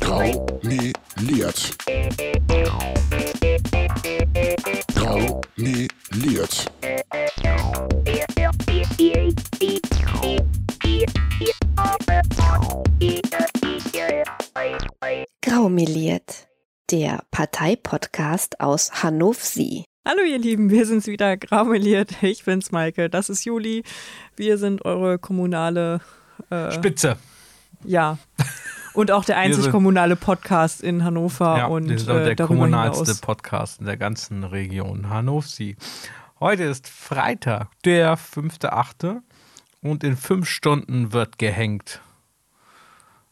Graumeliert. Graumeliert. Graumeliert, der Parteipodcast aus Hannover. Hallo ihr Lieben, wir sind's wieder, graumeliert. Ich bin's Maike, das ist Juli. Wir sind eure kommunale äh, Spitze. Ja. Und auch der einzig kommunale Podcast in Hannover Ja, und sind auch äh, der kommunalste hinaus. Podcast in der ganzen Region Hannover. Heute ist Freitag, der 5.8. und in fünf Stunden wird gehängt.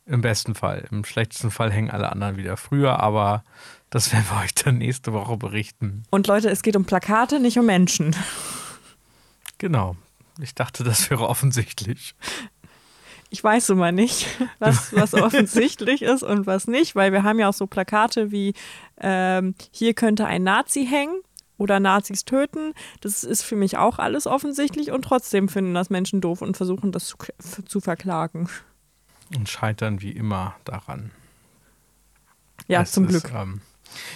Im besten Fall. Im schlechtesten Fall hängen alle anderen wieder früher, aber das werden wir euch dann nächste Woche berichten. Und Leute, es geht um Plakate, nicht um Menschen. Genau. Ich dachte, das wäre offensichtlich. Ich weiß immer nicht, was, was offensichtlich ist und was nicht, weil wir haben ja auch so Plakate wie ähm, hier könnte ein Nazi hängen oder Nazis töten. Das ist für mich auch alles offensichtlich und trotzdem finden das Menschen doof und versuchen das zu, zu verklagen. Und scheitern wie immer daran. Ja, Es zum ist, Glück. Ähm,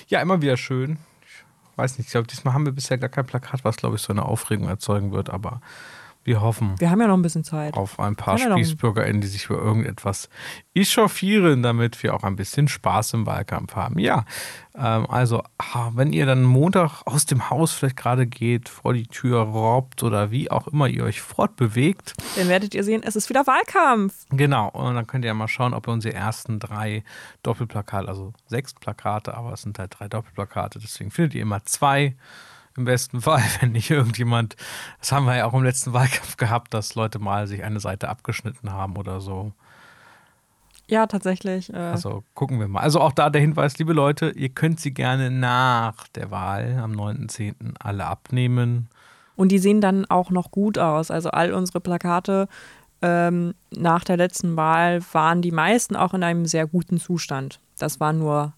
ja, immer wieder schön. Ich weiß nicht, ich glaube, diesmal haben wir bisher gar kein Plakat, was, glaube ich, so eine Aufregung erzeugen wird, aber wir hoffen Wir haben ja noch ein bisschen Zeit. auf ein paar SpießbürgerInnen, die sich für irgendetwas echauffieren, damit wir auch ein bisschen Spaß im Wahlkampf haben. Ja, ähm, also, wenn ihr dann Montag aus dem Haus vielleicht gerade geht, vor die Tür robbt oder wie auch immer ihr euch fortbewegt, Dann werdet ihr sehen, es ist wieder Wahlkampf. Genau, und dann könnt ihr ja mal schauen, ob ihr unsere ersten drei Doppelplakate, also sechs Plakate, aber es sind halt drei Doppelplakate, deswegen findet ihr immer zwei im besten Fall, wenn nicht irgendjemand, das haben wir ja auch im letzten Wahlkampf gehabt, dass Leute mal sich eine Seite abgeschnitten haben oder so. Ja, tatsächlich. Äh, Also gucken wir mal. Also auch da der Hinweis, liebe Leute, ihr könnt sie gerne nach der Wahl am 9.10. alle abnehmen. Und die sehen dann auch noch gut aus. Also all unsere Plakate ähm, nach der letzten Wahl waren die meisten auch in einem sehr guten Zustand. Das waren nur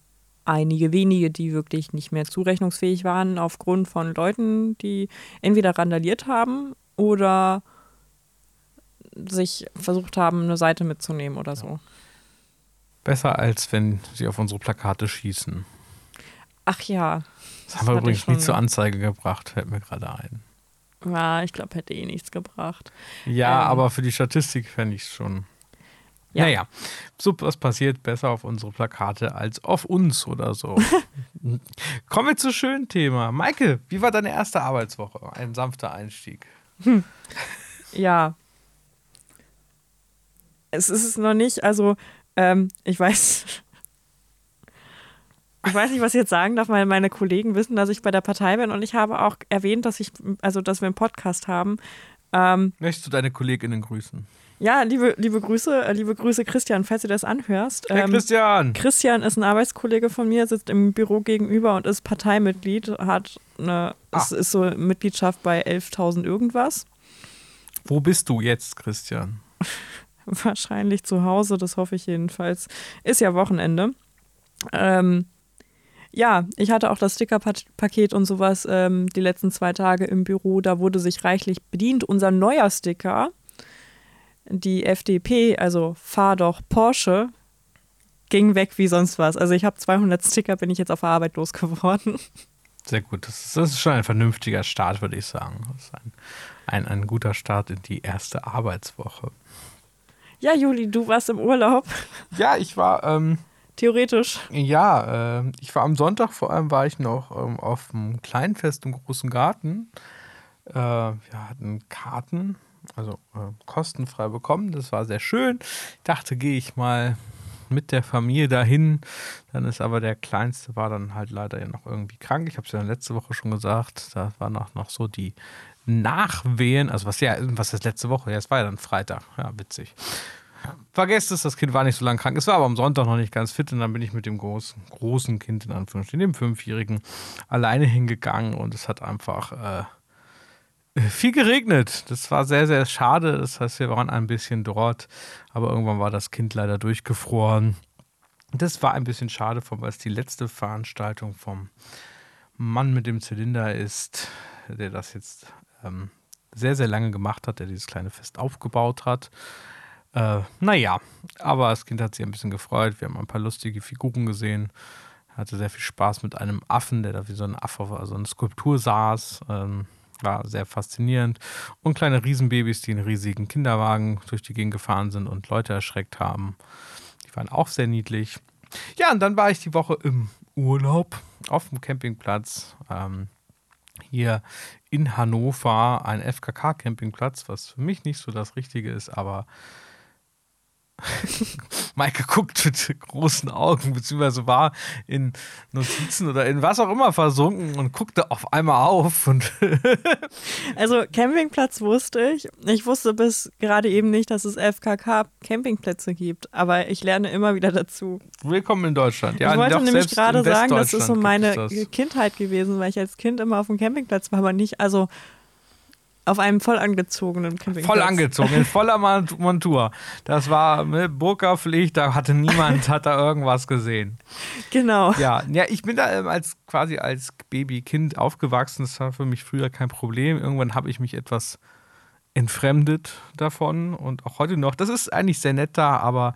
einige wenige, die wirklich nicht mehr zurechnungsfähig waren aufgrund von Leuten, die entweder randaliert haben oder sich versucht haben, eine Seite mitzunehmen oder so. Besser als wenn sie auf unsere Plakate schießen. Ach ja. Das haben wir übrigens nie zur Anzeige gebracht, fällt mir gerade ein. Ja, ich glaube, hätte eh nichts gebracht. Ja, Ähm. aber für die Statistik fände ich es schon. Ja. Naja, so was passiert besser auf unsere Plakate als auf uns oder so. Kommen wir zu schönen Thema. Maike, wie war deine erste Arbeitswoche? Ein sanfter Einstieg. Ja. Es ist es noch nicht, also ähm, ich weiß. Ich weiß nicht, was ich jetzt sagen darf, weil meine Kollegen wissen, dass ich bei der Partei bin und ich habe auch erwähnt, dass ich, also dass wir einen Podcast haben. Ähm, Möchtest du deine KollegInnen grüßen? Ja, liebe, liebe Grüße, äh, liebe Grüße, Christian, falls du das anhörst. Herr Ähm, Christian! Christian ist ein Arbeitskollege von mir, sitzt im Büro gegenüber und ist Parteimitglied, hat eine, Ah. es ist so Mitgliedschaft bei 11.000 irgendwas. Wo bist du jetzt, Christian? Wahrscheinlich zu Hause, das hoffe ich jedenfalls. Ist ja Wochenende. Ähm, ja, ich hatte auch das Stickerpaket und sowas ähm, die letzten zwei Tage im Büro. Da wurde sich reichlich bedient. Unser neuer Sticker, die FDP, also Fahr doch Porsche, ging weg wie sonst was. Also ich habe 200 Sticker, bin ich jetzt auf der Arbeit losgeworden. Sehr gut. Das ist, das ist schon ein vernünftiger Start, würde ich sagen. Das ist ein, ein, ein guter Start in die erste Arbeitswoche. Ja, Juli, du warst im Urlaub. Ja, ich war. Ähm Theoretisch. Ja, äh, ich war am Sonntag vor allem war ich noch ähm, auf dem Kleinfest im großen Garten. Äh, wir hatten Karten, also äh, kostenfrei bekommen. Das war sehr schön. Ich dachte, gehe ich mal mit der Familie dahin. Dann ist aber der Kleinste war dann halt leider ja noch irgendwie krank. Ich habe es ja letzte Woche schon gesagt. Da war noch, noch so die Nachwehen. Also was ja, was ist letzte Woche? Ja, es war ja dann Freitag. Ja, witzig. Vergesst es, das Kind war nicht so lange krank. Es war aber am Sonntag noch nicht ganz fit und dann bin ich mit dem großen, großen Kind, in Anführungsstrichen, dem Fünfjährigen, alleine hingegangen und es hat einfach äh, viel geregnet. Das war sehr, sehr schade. Das heißt, wir waren ein bisschen dort, aber irgendwann war das Kind leider durchgefroren. Das war ein bisschen schade, weil es die letzte Veranstaltung vom Mann mit dem Zylinder ist, der das jetzt ähm, sehr, sehr lange gemacht hat, der dieses kleine Fest aufgebaut hat. Äh, naja, aber das Kind hat sich ein bisschen gefreut. Wir haben ein paar lustige Figuren gesehen. Hatte sehr viel Spaß mit einem Affen, der da wie so ein Affe, also eine Skulptur saß. Ähm, war sehr faszinierend. Und kleine Riesenbabys, die in riesigen Kinderwagen durch die Gegend gefahren sind und Leute erschreckt haben. Die waren auch sehr niedlich. Ja, und dann war ich die Woche im Urlaub auf dem Campingplatz. Ähm, hier in Hannover, ein FKK-Campingplatz, was für mich nicht so das Richtige ist, aber Maike guckt mit großen Augen, beziehungsweise war in Notizen oder in was auch immer versunken und guckte auf einmal auf. Und also Campingplatz wusste ich. Ich wusste bis gerade eben nicht, dass es FKK Campingplätze gibt, aber ich lerne immer wieder dazu. Willkommen in Deutschland. Ja, ich wollte nämlich gerade sagen, das ist so meine Kindheit gewesen, weil ich als Kind immer auf dem Campingplatz war, aber nicht, also auf einem voll angezogenen Campingplatz. Voll angezogen, in voller Montur. Das war ne, Burka-Pflicht, da hatte niemand, hat da irgendwas gesehen. Genau. Ja, ja ich bin da ähm, als quasi als Babykind aufgewachsen. Das war für mich früher kein Problem. Irgendwann habe ich mich etwas entfremdet davon und auch heute noch. Das ist eigentlich sehr nett da, aber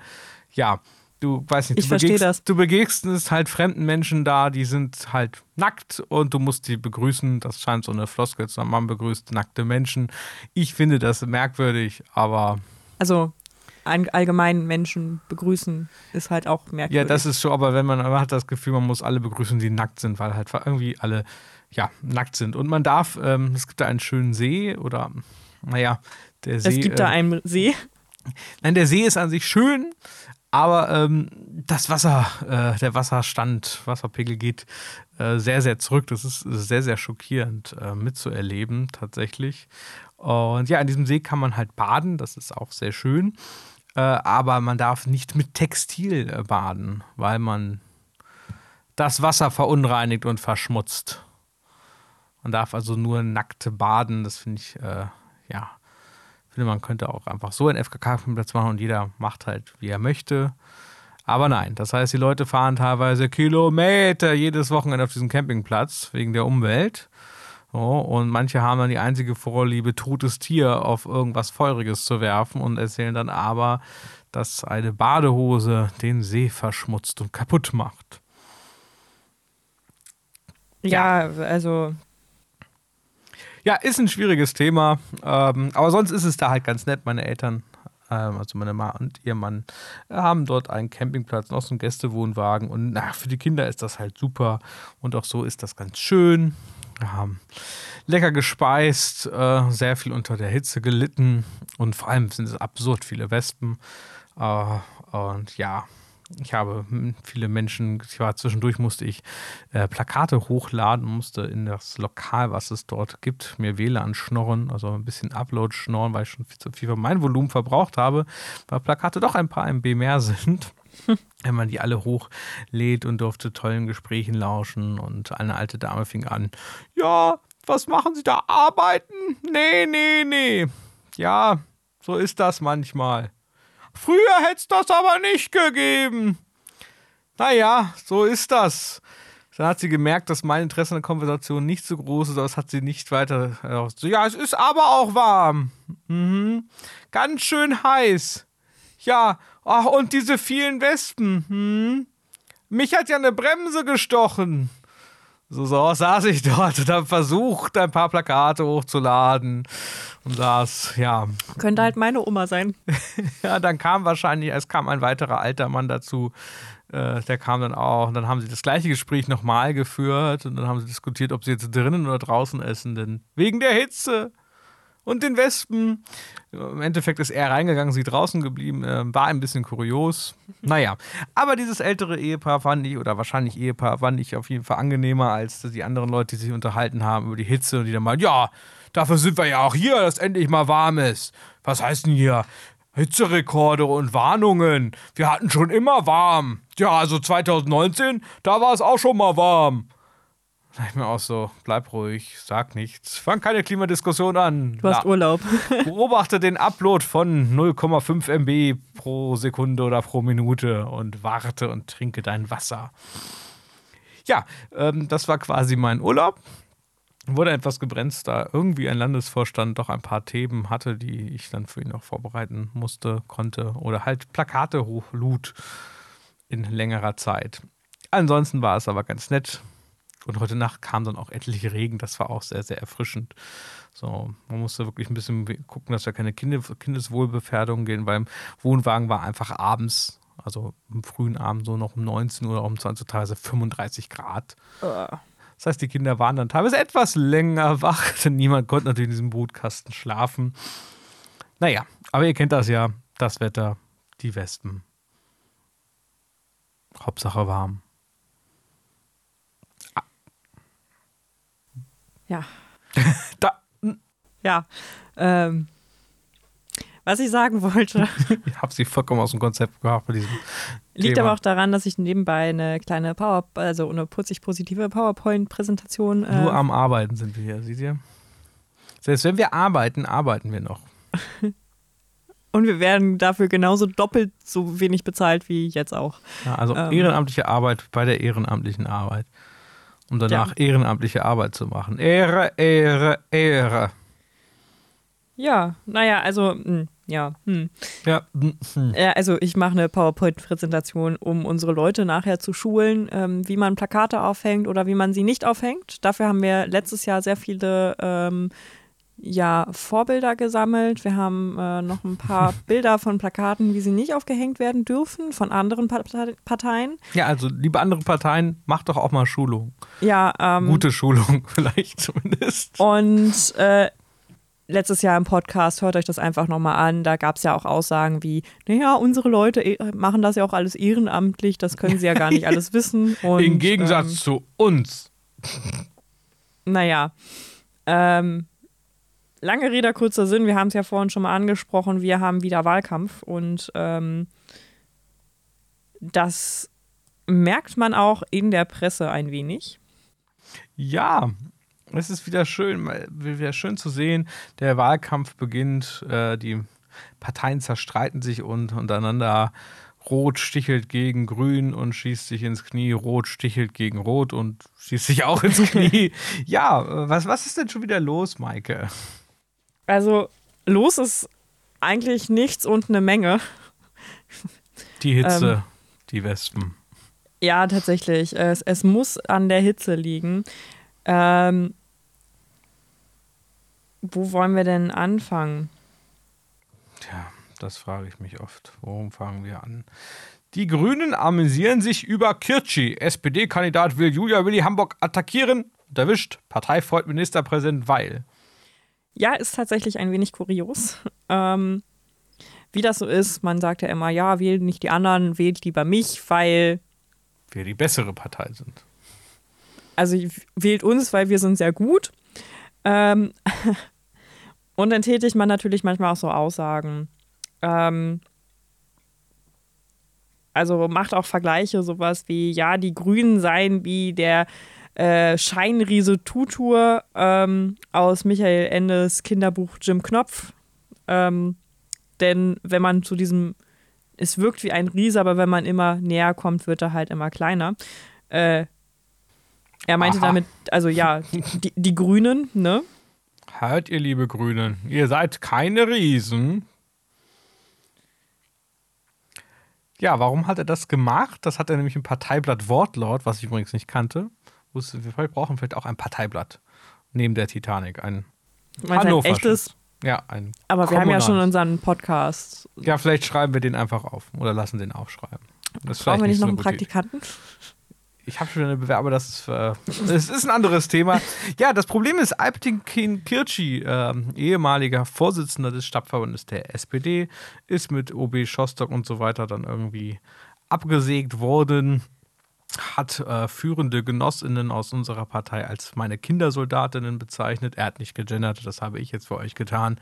ja, du weißt nicht, du, begegnest, das. du begegnest halt fremden Menschen da, die sind halt nackt und du musst die begrüßen. Das scheint so eine Floskel zu sein. Man begrüßt nackte Menschen. Ich finde das merkwürdig, aber. Also allgemein Menschen begrüßen ist halt auch merkwürdig. Ja, das ist so, aber wenn man, man hat das Gefühl, man muss alle begrüßen, die nackt sind, weil halt irgendwie alle ja, nackt sind. Und man darf, ähm, es gibt da einen schönen See oder, naja, der See. Es gibt äh, da einen See. Nein, der See ist an sich schön, aber ähm, das Wasser, äh, der Wasserstand, Wasserpegel geht äh, sehr, sehr zurück. Das ist sehr, sehr schockierend äh, mitzuerleben, tatsächlich. Und ja, in diesem See kann man halt baden, das ist auch sehr schön. Äh, aber man darf nicht mit Textil äh, baden, weil man das Wasser verunreinigt und verschmutzt. Man darf also nur nackt baden, das finde ich, äh, ja, finde, man könnte auch einfach so einen FKK-Platz machen und jeder macht halt, wie er möchte. Aber nein, das heißt, die Leute fahren teilweise Kilometer jedes Wochenende auf diesen Campingplatz wegen der Umwelt. So, und manche haben dann die einzige Vorliebe, totes Tier auf irgendwas Feuriges zu werfen und erzählen dann aber, dass eine Badehose den See verschmutzt und kaputt macht. Ja, ja also ja, ist ein schwieriges Thema. Ähm, aber sonst ist es da halt ganz nett. Meine Eltern, ähm, also meine Ma und ihr Mann, haben dort einen Campingplatz, noch so einen Gästewohnwagen. Und na, für die Kinder ist das halt super. Und auch so ist das ganz schön. Wir haben lecker gespeist, äh, sehr viel unter der Hitze gelitten. Und vor allem sind es absurd viele Wespen. Äh, und ja, ich habe viele Menschen, ich war zwischendurch, musste ich äh, Plakate hochladen, musste in das Lokal, was es dort gibt, mir WLAN schnorren, also ein bisschen Upload schnorren, weil ich schon viel zu viel von meinem Volumen verbraucht habe, weil Plakate doch ein paar MB mehr sind. Wenn man die alle hochlädt und durfte tollen Gesprächen lauschen und eine alte Dame fing an, ja, was machen Sie da? Arbeiten? Nee, nee, nee. Ja, so ist das manchmal. Früher hätte es das aber nicht gegeben. Naja, so ist das. Dann hat sie gemerkt, dass mein Interesse an der Konversation nicht so groß ist, aber das hat sie nicht weiter. Ja, es ist aber auch warm. Mhm. Ganz schön heiß. Ja, ach, und diese vielen Wespen. Hm. Mich hat ja eine Bremse gestochen. So, so saß ich dort und habe versucht, ein paar Plakate hochzuladen und saß, ja. Könnte halt meine Oma sein. ja, dann kam wahrscheinlich, es kam ein weiterer alter Mann dazu, äh, der kam dann auch und dann haben sie das gleiche Gespräch nochmal geführt und dann haben sie diskutiert, ob sie jetzt drinnen oder draußen essen, denn wegen der Hitze und den Wespen. Im Endeffekt ist er reingegangen, sie draußen geblieben. Äh, war ein bisschen kurios. Naja, aber dieses ältere Ehepaar fand ich, oder wahrscheinlich Ehepaar, fand ich auf jeden Fall angenehmer als die anderen Leute, die sich unterhalten haben über die Hitze und die dann mal, ja, dafür sind wir ja auch hier, dass endlich mal warm ist. Was heißt denn hier? Hitzerekorde und Warnungen. Wir hatten schon immer warm. Ja, also 2019, da war es auch schon mal warm. Da ich mir auch so, bleib ruhig, sag nichts, fang keine Klimadiskussion an. Du hast Na, Urlaub. beobachte den Upload von 0,5 MB pro Sekunde oder pro Minute und warte und trinke dein Wasser. Ja, ähm, das war quasi mein Urlaub. wurde etwas gebremst, da irgendwie ein Landesvorstand doch ein paar Themen hatte, die ich dann für ihn noch vorbereiten musste, konnte oder halt Plakate hochlud in längerer Zeit. Ansonsten war es aber ganz nett. Und heute Nacht kam dann auch etliche Regen, das war auch sehr, sehr erfrischend. So, man musste wirklich ein bisschen gucken, dass wir keine Kindeswohlbefährdung gehen, weil im Wohnwagen war einfach abends, also im frühen Abend so noch um 19 Uhr oder um 20 Uhr teilweise 35 Grad. Uh. Das heißt, die Kinder waren dann teilweise etwas länger wach, denn niemand konnte natürlich in diesem Brutkasten schlafen. Naja, aber ihr kennt das ja, das Wetter, die Wespen. Hauptsache warm. Ja. da. Ja. Ähm, was ich sagen wollte. ich habe sie vollkommen aus dem Konzept gehabt bei diesem. Liegt Thema. aber auch daran, dass ich nebenbei eine kleine Power, also eine putzig positive PowerPoint-Präsentation. Äh Nur am Arbeiten sind wir hier, seht ihr? Selbst wenn wir arbeiten, arbeiten wir noch. Und wir werden dafür genauso doppelt so wenig bezahlt wie jetzt auch. Ja, also ähm, ehrenamtliche Arbeit bei der ehrenamtlichen Arbeit. Um danach ja. ehrenamtliche Arbeit zu machen. Ehre, Ehre, Ehre. Ja, naja, also, mh, hm, ja. Hm. Ja. Hm. ja. Also ich mache eine PowerPoint-Präsentation, um unsere Leute nachher zu schulen, ähm, wie man Plakate aufhängt oder wie man sie nicht aufhängt. Dafür haben wir letztes Jahr sehr viele ähm, ja, Vorbilder gesammelt. Wir haben äh, noch ein paar Bilder von Plakaten, wie sie nicht aufgehängt werden dürfen, von anderen Parteien. Ja, also liebe andere Parteien, macht doch auch mal Schulung. Ja, ähm, Gute Schulung vielleicht zumindest. Und äh, letztes Jahr im Podcast, hört euch das einfach nochmal an. Da gab es ja auch Aussagen wie, naja, unsere Leute eh, machen das ja auch alles ehrenamtlich, das können sie ja gar nicht alles wissen. Und, Im Gegensatz ähm, zu uns. Naja. Ähm, lange Rede, kurzer Sinn, wir haben es ja vorhin schon mal angesprochen, wir haben wieder Wahlkampf und ähm, das merkt man auch in der Presse ein wenig. Ja, es ist wieder schön, wieder schön zu sehen. Der Wahlkampf beginnt, äh, die Parteien zerstreiten sich und untereinander. Rot stichelt gegen Grün und schießt sich ins Knie. Rot stichelt gegen Rot und schießt sich auch ins Knie. ja, was, was ist denn schon wieder los, Maike? Also, los ist eigentlich nichts und eine Menge. Die Hitze, ähm, die Wespen. Ja, tatsächlich. Es, es muss an der Hitze liegen. Ähm, wo wollen wir denn anfangen? Tja, das frage ich mich oft. Worum fangen wir an? Die Grünen amüsieren sich über Kirchi. SPD-Kandidat will Julia Willi Hamburg attackieren. erwischt. Partei freut Ministerpräsident Weil. Ja, ist tatsächlich ein wenig kurios. Ähm, wie das so ist, man sagt ja immer, ja, wählt nicht die anderen, wählt lieber mich, weil wir die bessere Partei sind. Also wählt uns, weil wir sind sehr gut. Ähm, und dann tätigt man natürlich manchmal auch so Aussagen. Ähm, also macht auch Vergleiche, sowas wie, ja, die Grünen seien wie der äh, Scheinriese Tutur ähm, aus Michael Endes Kinderbuch Jim Knopf. Ähm, denn wenn man zu diesem, es wirkt wie ein Riese, aber wenn man immer näher kommt, wird er halt immer kleiner. Äh, er meinte Aha. damit, also ja, die, die Grünen, ne? Hört ihr, liebe Grünen, ihr seid keine Riesen. Ja, warum hat er das gemacht? Das hat er nämlich im Parteiblatt Wortlaut, was ich übrigens nicht kannte. Wir brauchen vielleicht auch ein Parteiblatt neben der Titanic. Ein Hannover. Ein echtes? Ja, ein. Aber wir haben ja schon unseren Podcast. Ja, vielleicht schreiben wir den einfach auf oder lassen den aufschreiben. Das Brauchen wir nicht noch einen Praktikanten? Ich habe schon eine Bewerber, das ist, äh, das ist ein anderes Thema. Ja, das Problem ist, Alptin Kirchi, äh, ehemaliger Vorsitzender des Stadtverbandes der SPD, ist mit OB Schostock und so weiter dann irgendwie abgesägt worden. Hat äh, führende Genossinnen aus unserer Partei als meine Kindersoldatinnen bezeichnet. Er hat nicht gegendert, das habe ich jetzt für euch getan.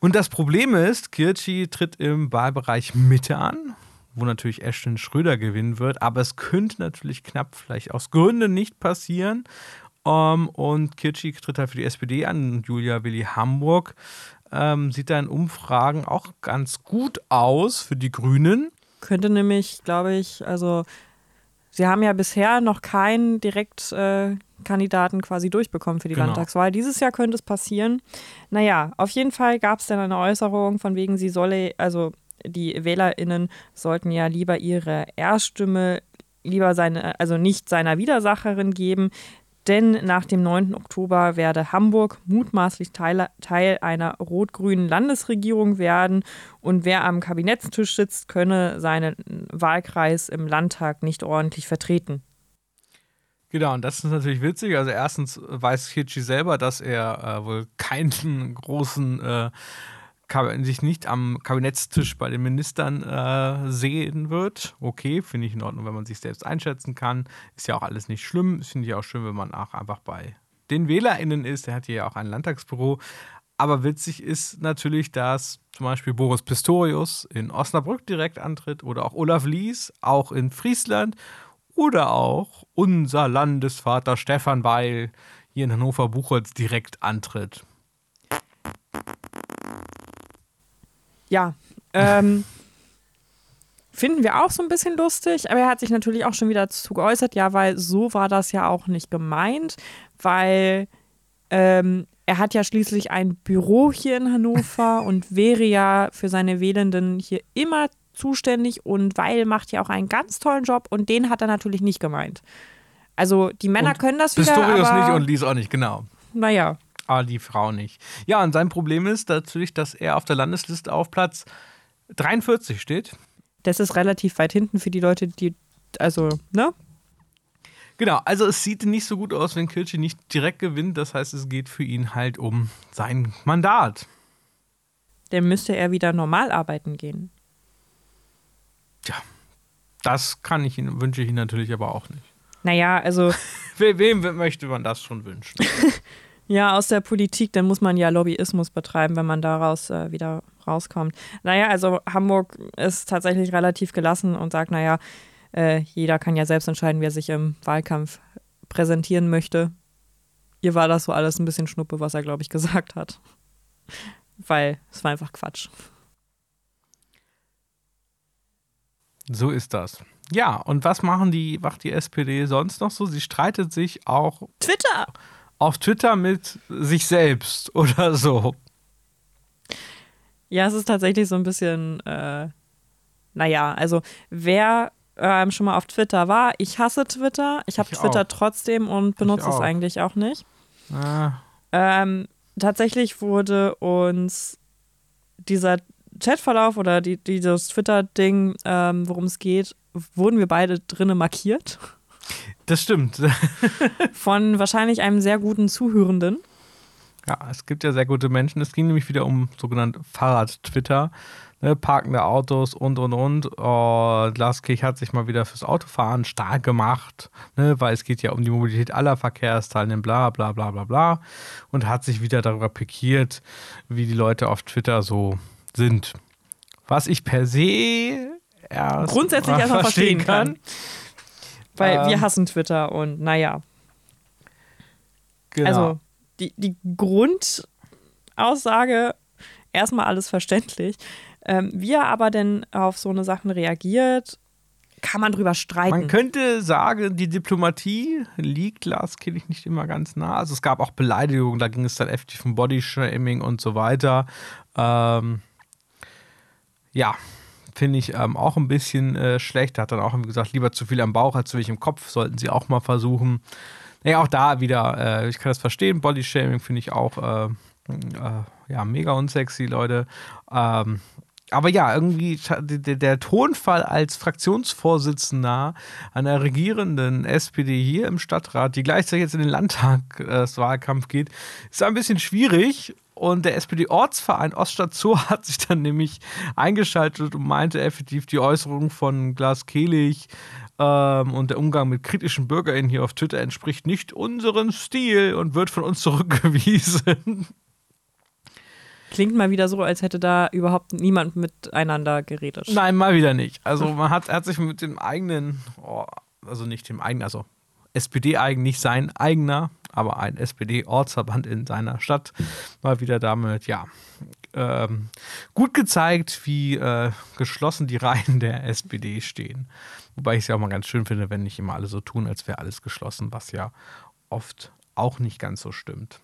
Und das Problem ist, Kirchi tritt im Wahlbereich Mitte an, wo natürlich Ashton Schröder gewinnen wird. Aber es könnte natürlich knapp vielleicht aus Gründen nicht passieren. Um, ähm, und Kirchi tritt halt für die SPD an. Julia Willi Hamburg ähm, sieht da in Umfragen auch ganz gut aus für die Grünen. Könnte nämlich, glaube ich, also Sie haben ja bisher noch keinen Direktkandidaten äh, quasi durchbekommen für die genau. Landtagswahl. Dieses Jahr könnte es passieren. Naja, auf jeden Fall gab es dann eine Äußerung von wegen, sie solle, also die WählerInnen sollten ja lieber ihre Erststimme lieber seine, also nicht seiner Widersacherin geben, denn nach dem 9. Oktober werde Hamburg mutmaßlich Teil, Teil einer rot-grünen Landesregierung werden und wer am Kabinettstisch sitzt, könne seinen Wahlkreis im Landtag nicht ordentlich vertreten. Genau, und das ist natürlich witzig. Also erstens weiß Hirschi selber, dass er äh, wohl keinen großen äh, sich nicht am Kabinettstisch bei den Ministern äh, sehen wird. Okay, finde ich in Ordnung, wenn man sich selbst einschätzen kann. Ist ja auch alles nicht schlimm. Finde ich auch schön, wenn man auch einfach bei den WählerInnen ist. Der hat hier ja auch ein Landtagsbüro. Aber witzig ist natürlich, dass zum Beispiel Boris Pistorius in Osnabrück direkt antritt oder auch Olaf Lies, auch in Friesland oder auch unser Landesvater Stefan Weil hier in Hannover-Buchholz direkt antritt. Ja, ähm, finden wir auch so ein bisschen lustig, aber er hat sich natürlich auch schon wieder dazu geäußert, ja, weil so war das ja auch nicht gemeint, weil ähm, er hat ja schließlich ein Büro hier in Hannover und wäre ja für seine Wählenden hier immer zuständig und Weil macht ja auch einen ganz tollen Job und den hat er natürlich nicht gemeint. Also die Männer und können das wieder. Pistorius nicht und Lies auch nicht, genau. Naja. Aber die Frau nicht. Ja, und sein Problem ist natürlich, dass er auf der Landesliste auf Platz 43 steht. Das ist relativ weit hinten für die Leute, die, also, ne? Genau, also es sieht nicht so gut aus, wenn Kirchi nicht direkt gewinnt. Das heißt, es geht für ihn halt um sein Mandat. Dann müsste er wieder normal arbeiten gehen. Tja, das kann ich ihn, wünsche ich ihm natürlich aber auch nicht. Naja, also. Wem möchte man das schon wünschen? Ja, aus der Politik, dann muss man ja Lobbyismus betreiben, wenn man daraus äh, wieder rauskommt. Naja, also Hamburg ist tatsächlich relativ gelassen und sagt, naja, äh, jeder kann ja selbst entscheiden, wer sich im Wahlkampf präsentieren möchte. Ihr war das so alles ein bisschen Schnuppe, was er, glaube ich, gesagt hat. Weil es war einfach Quatsch. So ist das. Ja, und was machen die, macht die SPD sonst noch so? Sie streitet sich auch. Twitter! Auf Twitter mit sich selbst oder so. Ja, es ist tatsächlich so ein bisschen, äh, naja, also wer ähm, schon mal auf Twitter war, ich hasse Twitter. Ich habe Twitter auch. trotzdem und benutze es eigentlich auch nicht. Ah. Ähm, tatsächlich wurde uns dieser Chatverlauf oder die, dieses Twitter-Ding, ähm, worum es geht, wurden wir beide drinnen markiert. Das stimmt. Von wahrscheinlich einem sehr guten Zuhörenden. Ja, es gibt ja sehr gute Menschen. Es ging nämlich wieder um sogenannte Fahrrad-Twitter. Ne, parkende Autos und und und. Oh, Glaskirch hat sich mal wieder fürs Autofahren stark gemacht, ne, weil es geht ja um die Mobilität aller Verkehrsteilnehmer, bla bla bla bla bla. Und hat sich wieder darüber pikiert, wie die Leute auf Twitter so sind. Was ich per se erst grundsätzlich erstmal verstehen kann. kann. Weil ähm, wir hassen Twitter und naja. Genau. Also die, die Grundaussage, erstmal alles verständlich. Ähm, wie er aber denn auf so eine Sachen reagiert, kann man drüber streiten. Man könnte sagen, die Diplomatie liegt Lars Killig nicht immer ganz nah. Also es gab auch Beleidigungen, da ging es dann heftig um Bodyshaming und so weiter. Ähm, ja, finde ich ähm, auch ein bisschen äh, schlecht. Er hat dann auch gesagt, lieber zu viel am Bauch als zu wenig im Kopf, sollten sie auch mal versuchen. Naja, auch da wieder, äh, ich kann das verstehen, Bodyshaming finde ich auch äh, äh, ja, mega unsexy, Leute. Ähm, aber ja, irgendwie der, der, Tonfall als Fraktionsvorsitzender einer regierenden SPD hier im Stadtrat, die gleichzeitig jetzt in den Landtagswahlkampf geht, ist ein bisschen schwierig. Und der SPD-Ortsverein Oststadt Zoo hat sich dann nämlich eingeschaltet und meinte effektiv, die Äußerung von Glas Kehlich ähm, und der Umgang mit kritischen BürgerInnen hier auf Twitter entspricht nicht unserem Stil und wird von uns zurückgewiesen. Klingt mal wieder so, als hätte da überhaupt niemand miteinander geredet. Nein, mal wieder nicht. Also man hat, hat sich mit dem eigenen, oh, also nicht dem eigenen, also SPD-eigen, nicht sein eigener, aber ein SPD-Ortsverband in seiner Stadt mal wieder damit, ja, ähm, gut gezeigt, wie äh, geschlossen die Reihen der SPD stehen. Wobei ich es ja auch mal ganz schön finde, wenn nicht immer alle so tun, als wäre alles geschlossen, was ja oft auch nicht ganz so stimmt.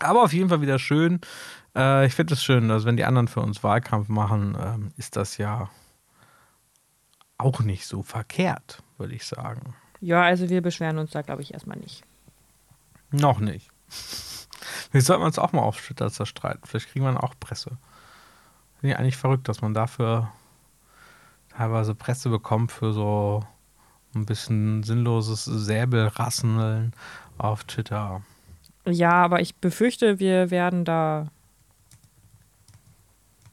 Aber auf jeden Fall wieder schön. Äh, ich finde es schön, dass wenn die anderen für uns Wahlkampf machen, ähm, ist das ja auch nicht so verkehrt, würde ich sagen. Ja, also wir beschweren uns da, glaube ich, erstmal nicht. Noch nicht. Wir sollten uns auch mal auf Twitter zerstreiten. Vielleicht kriegen wir dann auch Presse. Finde ich eigentlich verrückt, dass man dafür teilweise Presse bekommt für so ein bisschen sinnloses Säbelrasseln auf Twitter. Ja, aber ich befürchte, wir werden da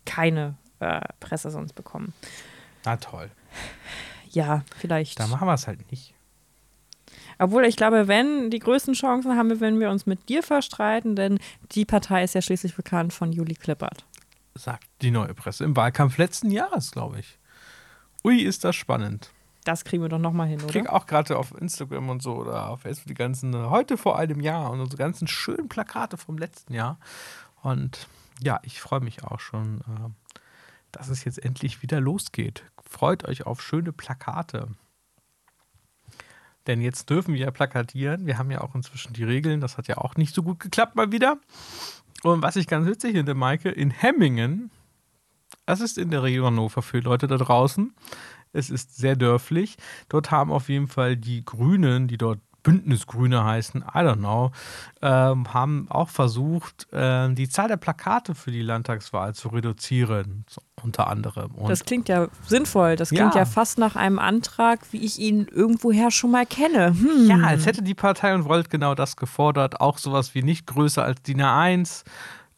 keine äh, Presse sonst bekommen. Na toll. Ja, vielleicht. Da machen wir es halt nicht. Obwohl ich glaube, wenn die größten Chancen haben wir, wenn wir uns mit dir verstreiten, denn die Partei ist ja schließlich bekannt von Juli Klippert. Sagt die neue Presse im Wahlkampf letzten Jahres, glaube ich. Ui, ist das spannend. Das kriegen wir doch nochmal hin, oder? Ich kriege auch gerade auf Instagram und so oder auf Facebook die ganzen, äh, heute vor einem Jahr und unsere ganzen schönen Plakate vom letzten Jahr. Und ja, ich freue mich auch schon, äh, dass es jetzt endlich wieder losgeht. Freut euch auf schöne Plakate. Denn jetzt dürfen wir ja plakatieren. Wir haben ja auch inzwischen die Regeln. Das hat ja auch nicht so gut geklappt mal wieder. Und was ich ganz witzig finde, Maike, in Hemmingen, das ist in der Region Hannover für Leute da draußen. Es ist sehr dörflich. Dort haben auf jeden Fall die Grünen, die dort Bündnisgrüne heißen, I don't know, ähm, haben auch versucht, äh, die Zahl der Plakate für die Landtagswahl zu reduzieren, so, unter anderem. Und das klingt ja sinnvoll. Das klingt ja. ja. fast nach einem Antrag, wie ich ihn irgendwoher schon mal kenne. Hm. Ja, als hätte die Partei und Volt genau das gefordert. Auch sowas wie nicht größer als DIN A1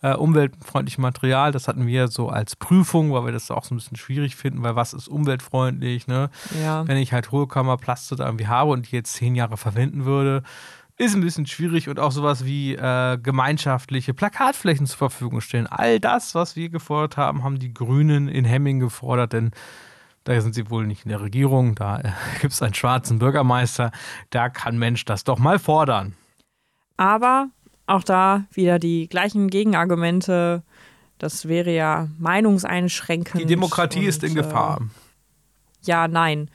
äh, umweltfreundliches Material. Das hatten wir so als Prüfung, weil wir das auch so ein bisschen schwierig finden, weil was ist umweltfreundlich? Ne? Ja. Wenn ich halt Hohlkammerplaste da irgendwie habe und die jetzt zehn Jahre verwenden würde, ist ein bisschen schwierig und auch sowas wie äh, gemeinschaftliche Plakatflächen zur Verfügung stellen. All das, was wir gefordert haben, haben die Grünen in Hemming gefordert, denn da sind sie wohl nicht in der Regierung, da äh, gibt es einen schwarzen Bürgermeister, da kann Mensch das doch mal fordern. Aber auch da wieder die gleichen Gegenargumente. Das wäre ja meinungseinschränkend. Die Demokratie und, ist in Gefahr. Äh, ja, nein.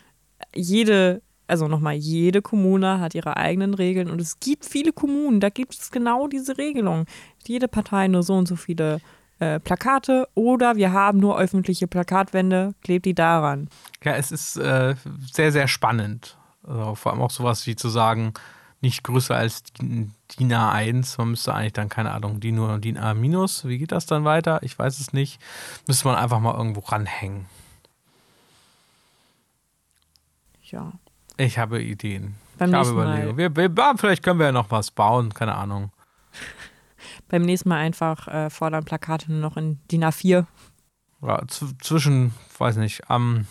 Jede, also nochmal, jede Kommune hat ihre eigenen Regeln und es gibt viele Kommunen, da gibt es genau diese Regelung. Jede Partei nur so und so viele äh, Plakate oder wir haben nur öffentliche Plakatwände, klebt die daran. Ja, es ist äh, sehr, sehr spannend. Also vor allem auch sowas wie zu sagen, nicht größer als DIN A1. Man müsste eigentlich dann, keine Ahnung, DIN nur DIN A minus. Wie geht das dann weiter? Ich weiß es nicht. Müsste man einfach mal irgendwo ranhängen. Ja. Ich habe Ideen. Beim ich habe Überlegungen. Wir, wir, vielleicht können wir ja noch was bauen, keine Ahnung. Beim nächsten Mal einfach äh, fordern Plakate nur noch in DIN A4. Ja, zwischen, weiß nicht, am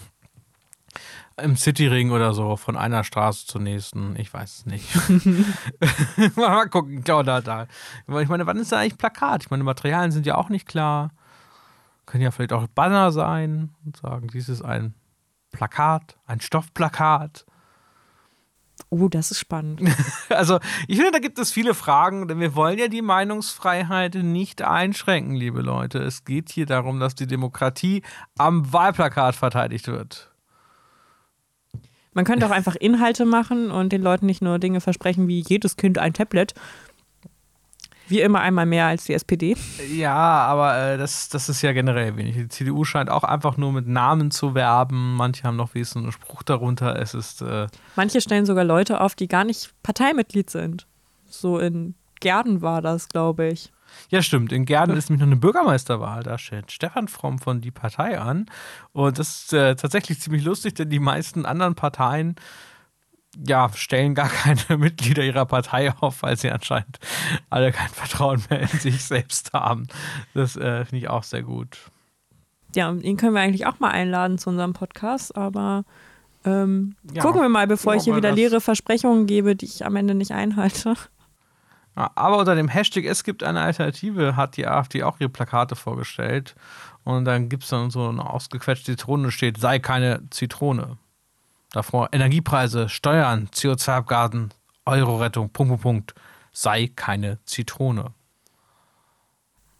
im Cityring oder so, von einer Straße zur nächsten. Ich weiß es nicht. Mal gucken, klar, da, da. Ich meine, wann ist da eigentlich Plakat? Ich meine, Materialien sind ja auch nicht klar. Können ja vielleicht auch Banner sein und sagen, dies ist ein Plakat, ein Stoffplakat. Oh, das ist spannend. also, ich finde, da gibt es viele Fragen, denn wir wollen ja die Meinungsfreiheit nicht einschränken, liebe Leute. Es geht hier darum, dass die Demokratie am Wahlplakat verteidigt wird. Man könnte auch einfach Inhalte machen und den Leuten nicht nur Dinge versprechen wie jedes Kind ein Tablet. Wie immer einmal mehr als die SPD. Ja, aber äh, das, das ist ja generell wenig. Die CDU scheint auch einfach nur mit Namen zu werben. Manche haben noch wenigstens einen Spruch darunter. Es ist. Äh Manche stellen sogar Leute auf, die gar nicht Parteimitglied sind. So in Gärden war das, glaube ich. Ja, stimmt. In Gärden ist nämlich noch eine Bürgermeisterwahl. Da steht Stefan Fromm von die Partei an. Und das ist äh, tatsächlich ziemlich lustig, denn die meisten anderen Parteien ja, stellen gar keine Mitglieder ihrer Partei auf, weil sie anscheinend alle kein Vertrauen mehr in sich selbst haben. Das äh, finde ich auch sehr gut. Ja, ihn können wir eigentlich auch mal einladen zu unserem Podcast, aber ähm, ja, gucken wir mal, bevor ich hier wieder leere Versprechungen gebe, die ich am Ende nicht einhalte. Aber unter dem Hashtag Es gibt eine Alternative hat die AfD auch ihre Plakate vorgestellt. Und dann gibt es dann so eine ausgequetschte Zitrone, steht, sei keine Zitrone. Davor Energiepreise, Steuern, CO2-Abgasen, Euro-Rettung, Punkt, Punkt, Punkt. Sei keine Zitrone.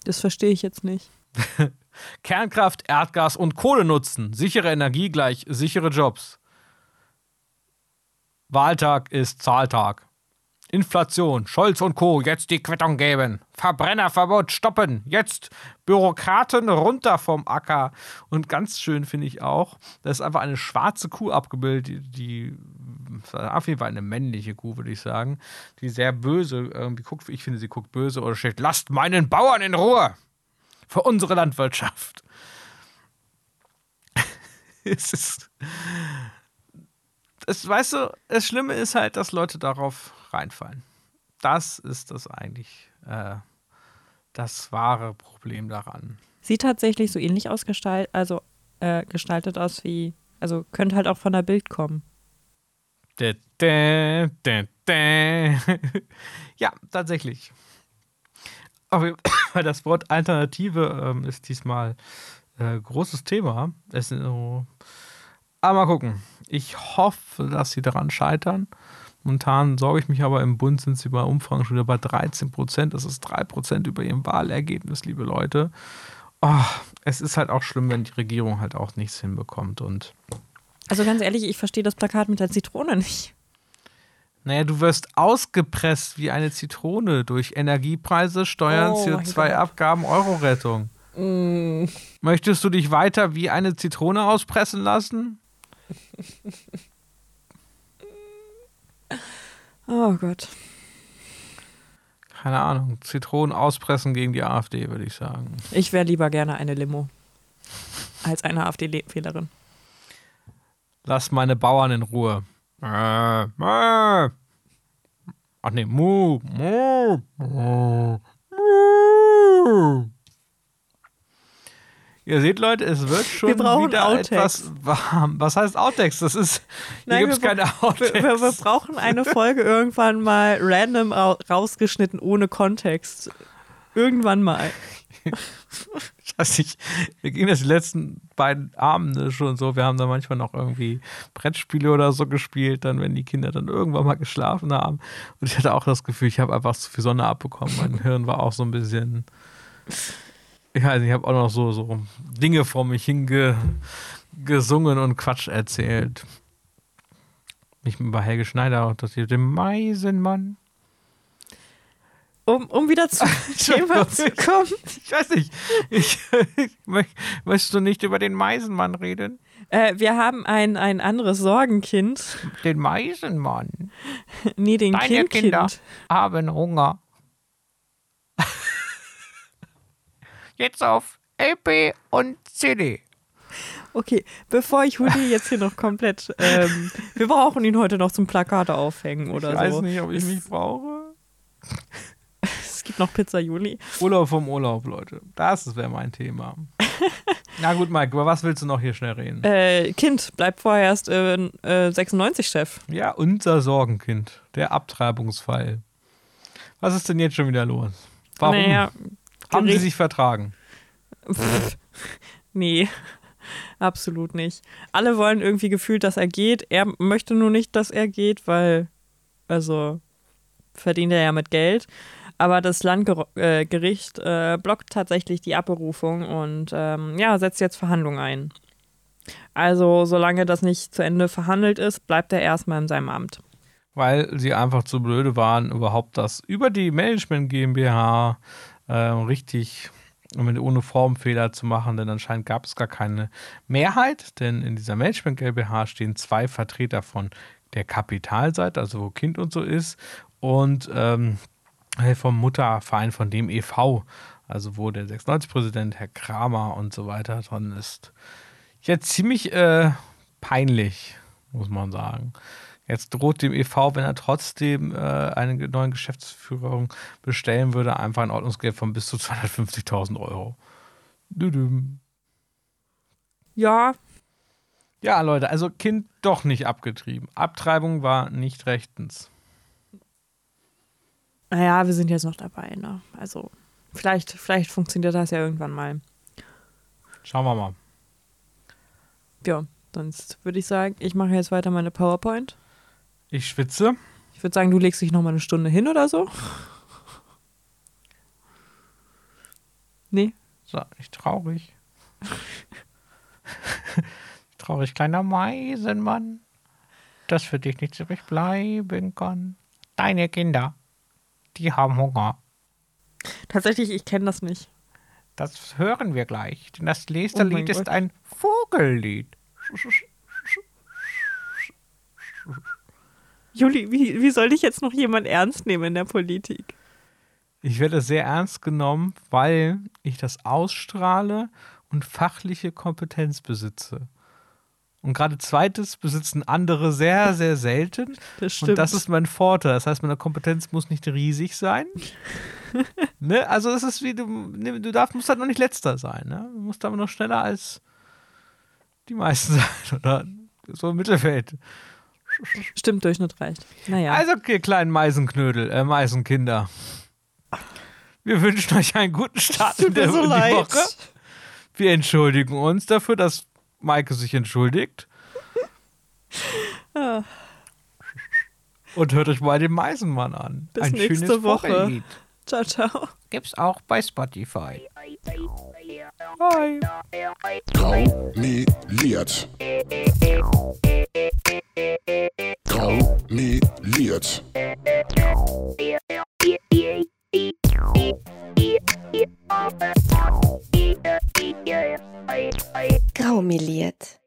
Das verstehe ich jetzt nicht. Kernkraft, Erdgas und Kohle nutzen. Sichere Energie gleich sichere Jobs. Wahltag ist Zahltag. Inflation, Scholz und Co. jetzt die Quittung geben. Verbrennerverbot stoppen. Jetzt Bürokraten runter vom Acker. Und ganz schön finde ich auch, da ist einfach eine schwarze Kuh abgebildet, die, die auf jeden Fall eine männliche Kuh, würde ich sagen, die sehr böse irgendwie guckt. Ich finde, sie guckt böse oder steht: Lasst meinen Bauern in Ruhe für unsere Landwirtschaft. es ist. Es, weißt du, das Schlimme ist halt, dass Leute darauf reinfallen. Das ist das eigentlich äh, das wahre Problem daran. Sieht tatsächlich so ähnlich ausgestaltet, also äh, gestaltet aus wie, also könnte halt auch von der Bild kommen. Dä, dä, dä. ja, tatsächlich. Aber das Wort Alternative ähm, ist diesmal äh, großes Thema. Es, äh, aber mal gucken. Ich hoffe, dass sie daran scheitern. Momentan sorge ich mich aber im Bund sind sie bei Umfragen schon wieder bei 13 Prozent. Das ist 3 Prozent über ihrem Wahlergebnis, liebe Leute. Oh, es ist halt auch schlimm, wenn die Regierung halt auch nichts hinbekommt. Und also ganz ehrlich, ich verstehe das Plakat mit der Zitrone nicht. Naja, du wirst ausgepresst wie eine Zitrone durch Energiepreise, Steuern, Oh mein CO2-Abgaben, Euro-Rettung. Mm. Möchtest du dich weiter wie eine Zitrone auspressen lassen? Oh Gott. Keine Ahnung. Zitronen auspressen gegen die AfD, würde ich sagen. Ich wäre lieber gerne eine Limo als eine AfD-Wählerin. Lass meine Bauern in Ruhe. Äh, äh. Ach nee, mu, mu, mu, mu. Ihr seht, Leute, es wird schon Wir brauchen wieder Outtakes. etwas warm. Was heißt Outtakes? Das ist, hier Nein, gibt es wir keine Outtakes. wir, wir brauchen eine Folge irgendwann mal random ra rausgeschnitten, ohne Kontext. Irgendwann mal. Ich weiß nicht, wir gehen das die letzten beiden Abende schon so. Wir haben da manchmal noch irgendwie Brettspiele oder so gespielt, dann, wenn die Kinder dann irgendwann mal geschlafen haben. Und ich hatte auch das Gefühl, ich habe einfach zu viel Sonne abbekommen. Mein Hirn war auch so ein bisschen. Ich nicht, ich habe auch noch so, so Dinge vor mich hinge gesungen und Quatsch erzählt. Nicht bei Helge Schneider, dass hier dem Meisenmann. Um, um wieder zum Thema zu kommen. Ich weiß nicht. Ich, ich, möcht- möchtest du nicht über den Meisenmann reden? Äh, wir haben ein, ein anderes Sorgenkind. Den Meisenmann. Nee, den Deine Kind, Kinder Kind. haben Hunger. Jetzt auf LP und CD. Okay, bevor ich Hudi jetzt hier noch komplett. Ähm, wir brauchen ihn heute noch zum Plakate aufhängen oder ich weiß so. nicht, ob ich mich brauche. Es gibt noch Pizza Juli. Urlaub vom Urlaub, Leute. Das wäre mein Thema. Na gut, Mike, über was willst du noch hier schnell reden? Äh, kind, bleibt vorerst äh, äh, 96-Chef. Ja, unser Sorgenkind. Der Abtreibungsfall. Was ist denn jetzt schon wieder los? Warum? Naja, Haben sie sich vertragen? Pff, nee, absolut nicht. Alle wollen irgendwie gefühlt, dass er geht. Er möchte nur nicht, dass er geht, weil, also, verdient er ja mit Geld. Aber das Landgericht äh, blockt tatsächlich die Abberufung und ähm, ja, setzt jetzt Verhandlungen ein. Also, solange das nicht zu Ende verhandelt ist, bleibt er erstmal in seinem Amt. weil sie einfach zu blöde waren, überhaupt das über die Management GmbH äh, richtig mit ohne Formfehler zu machen, denn anscheinend gab es gar keine Mehrheit, denn in dieser Management GmbH stehen zwei Vertreter von der Kapitalseite, also wo Kind und so ist, und ähm, vom Mutterverein von dem e.V., also wo der 96-Präsident, Herr Kramer und so weiter dran ist. Ja, ziemlich äh, peinlich, muss man sagen. Jetzt droht dem e.V., wenn er trotzdem äh, eine neue Geschäftsführung bestellen würde, einfach ein Ordnungsgeld von bis zu 250.000 Euro. Düdüm. Ja, Ja, Leute, also Kind doch nicht abgetrieben. Abtreibung war nicht rechtens. naja, wir sind jetzt noch dabei, ne? Also, vielleicht, vielleicht funktioniert das ja irgendwann mal. Schauen wir mal. Ja, sonst würde ich sagen, ich mache jetzt weiter meine PowerPoint. Ich schwitze. Ich würde sagen, du legst dich noch mal eine Stunde hin oder so. Nee, So, nicht traurig. traurig, kleiner Meisenmann. dass für dich nichts übrig bleiben kann. Deine Kinder, die haben Hunger. Tatsächlich, ich kenne das nicht. Das hören wir gleich, denn das nächste Oh Lied ist ein Vogellied. Juli, wie, wie soll dich jetzt noch jemand ernst nehmen in der Politik? Ich werde sehr ernst genommen, weil ich das ausstrahle und fachliche Kompetenz besitze. Und gerade zweites besitzen andere sehr, sehr selten. Das stimmt. Und das ist mein Vorteil. Das heißt, meine Kompetenz muss nicht riesig sein. ne? Also es ist wie, du, ne, du darfst, musst halt noch nicht letzter sein. Ne? Du musst aber noch schneller als die meisten sein. Oder so im Mittelfeld. Stimmt, Durchschnitt reicht. Naja. Also, ihr kleinen Meisenknödel, äh, Meisenkinder. Wir wünschen euch einen guten Start in, der, in die Woche. Wir entschuldigen uns dafür, dass Maike sich entschuldigt. Ah. Und hört euch mal den Meisenmann an. Bis Ein nächste schönes Woche. Vogellied. Ciao, ciao. Gibt's auch bei Spotify. Bye. Graumeliert. Graumeliert. Graumeliert.